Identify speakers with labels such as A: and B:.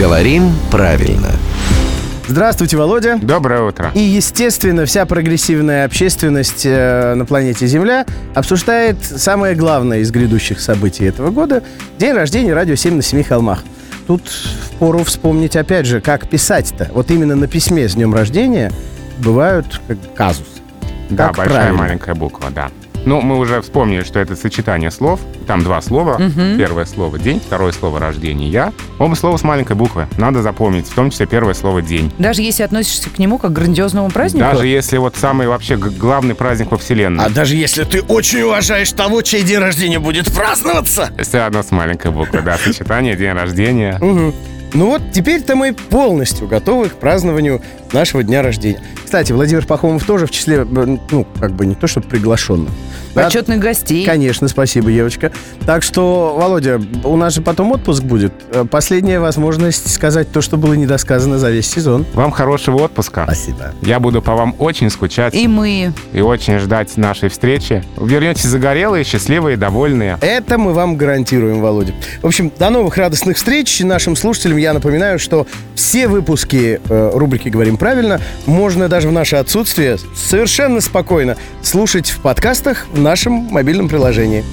A: Говорим правильно.
B: Здравствуйте, Володя.
C: Доброе утро.
B: И, естественно, вся прогрессивная общественность э, на планете Земля обсуждает самое главное из грядущих событий этого года – день рождения «Радио 7 на семи холмах». Тут впору вспомнить, опять же, как писать-то. Вот именно на письме с днем рождения бывают как казус.
C: Да,
B: Как
C: большая
B: правильно?
C: маленькая буква, да. Ну, мы уже вспомнили, что это сочетание слов. Там два слова. Первое слово «день», второе слово «рождение», «я». Оба слова с маленькой буквы. Надо запомнить, в том числе первое слово «день».
D: Даже если относишься к нему как к грандиозному празднику?
C: Даже если вот самый вообще главный праздник во Вселенной.
B: А даже если ты очень уважаешь того, чей день рождения будет праздноваться.
C: Все одно с маленькой буквы, да. Сочетание, день рождения.
B: Ну вот, теперь-то мы полностью готовы к празднованию нашего дня рождения. Кстати, Владимир Пахомов тоже в числе, э, ну, как бы не то, что приглашенных. Да,
D: Почетных гостей.
B: Конечно, спасибо, Евочка. Так что, Володя, у нас же потом отпуск будет. Э, Последняя возможность сказать то, что было недосказано за весь сезон.
C: Вам хорошего отпуска.
B: Спасибо.
C: Я буду по вам очень скучать
D: И мы.
C: и очень ждать нашей встречи. Вернетесь загорелые, счастливые, довольные.
B: Это мы вам гарантируем, Володя. В общем, до новых радостных встреч. Нашим слушателям я напоминаю, что все выпуски э, рубрики «Говорим правильно» можно даже в наше отсутствие совершенно спокойно слушать в подкастах в нашем мобильном приложении.